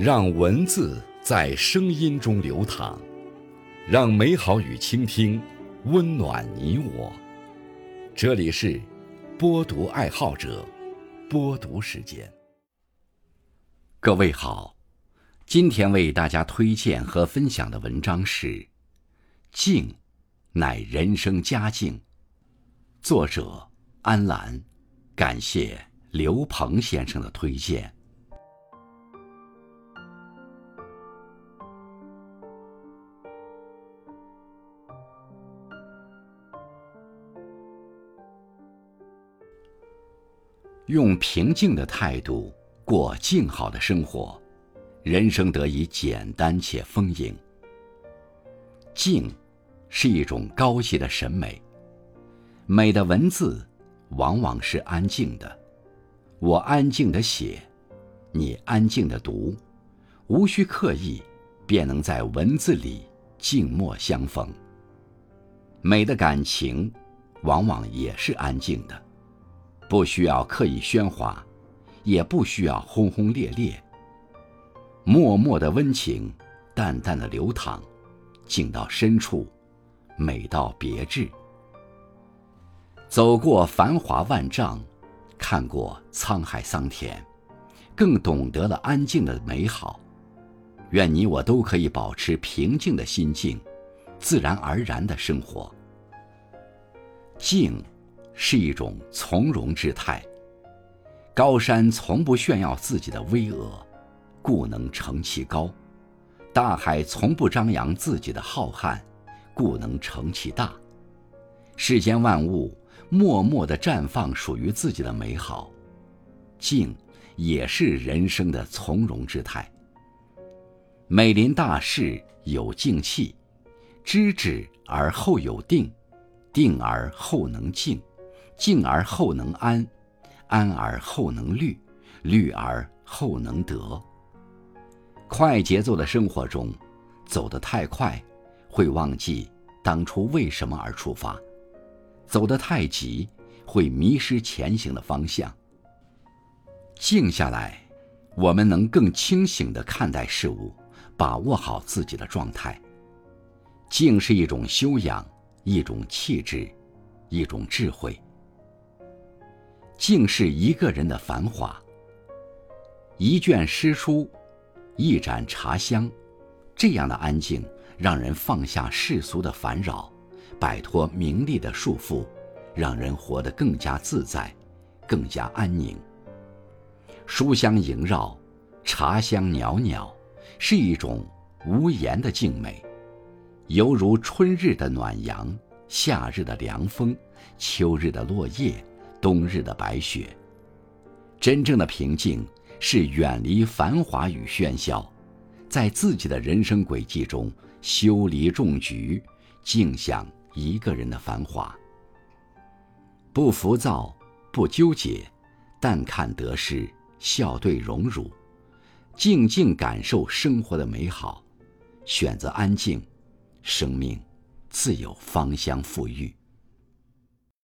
让文字在声音中流淌，让美好与倾听温暖你我。这里是播读爱好者播读时间。各位好，今天为大家推荐和分享的文章是《静，乃人生佳境》，作者安澜，感谢刘鹏先生的推荐。用平静的态度过静好的生活，人生得以简单且丰盈。静，是一种高级的审美。美的文字，往往是安静的。我安静的写，你安静的读，无需刻意，便能在文字里静默相逢。美的感情，往往也是安静的。不需要刻意喧哗，也不需要轰轰烈烈。默默的温情，淡淡的流淌，静到深处，美到别致。走过繁华万丈，看过沧海桑田，更懂得了安静的美好。愿你我都可以保持平静的心境，自然而然的生活。静。是一种从容之态。高山从不炫耀自己的巍峨，故能成其高；大海从不张扬自己的浩瀚，故能成其大。世间万物默默地绽放属于自己的美好，静也是人生的从容之态。美临大事有静气，知止而后有定，定而后能静。静而后能安，安而后能虑，虑而后能得。快节奏的生活中，走得太快，会忘记当初为什么而出发；走得太急，会迷失前行的方向。静下来，我们能更清醒地看待事物，把握好自己的状态。静是一种修养，一种气质，一种智慧。静是一个人的繁华。一卷诗书，一盏茶香，这样的安静，让人放下世俗的烦扰，摆脱名利的束缚，让人活得更加自在，更加安宁。书香萦绕，茶香袅袅，是一种无言的静美，犹如春日的暖阳，夏日的凉风，秋日的落叶。冬日的白雪，真正的平静是远离繁华与喧嚣，在自己的人生轨迹中修篱种菊，静享一个人的繁华。不浮躁，不纠结，淡看得失，笑对荣辱，静静感受生活的美好，选择安静，生命自有芳香馥郁。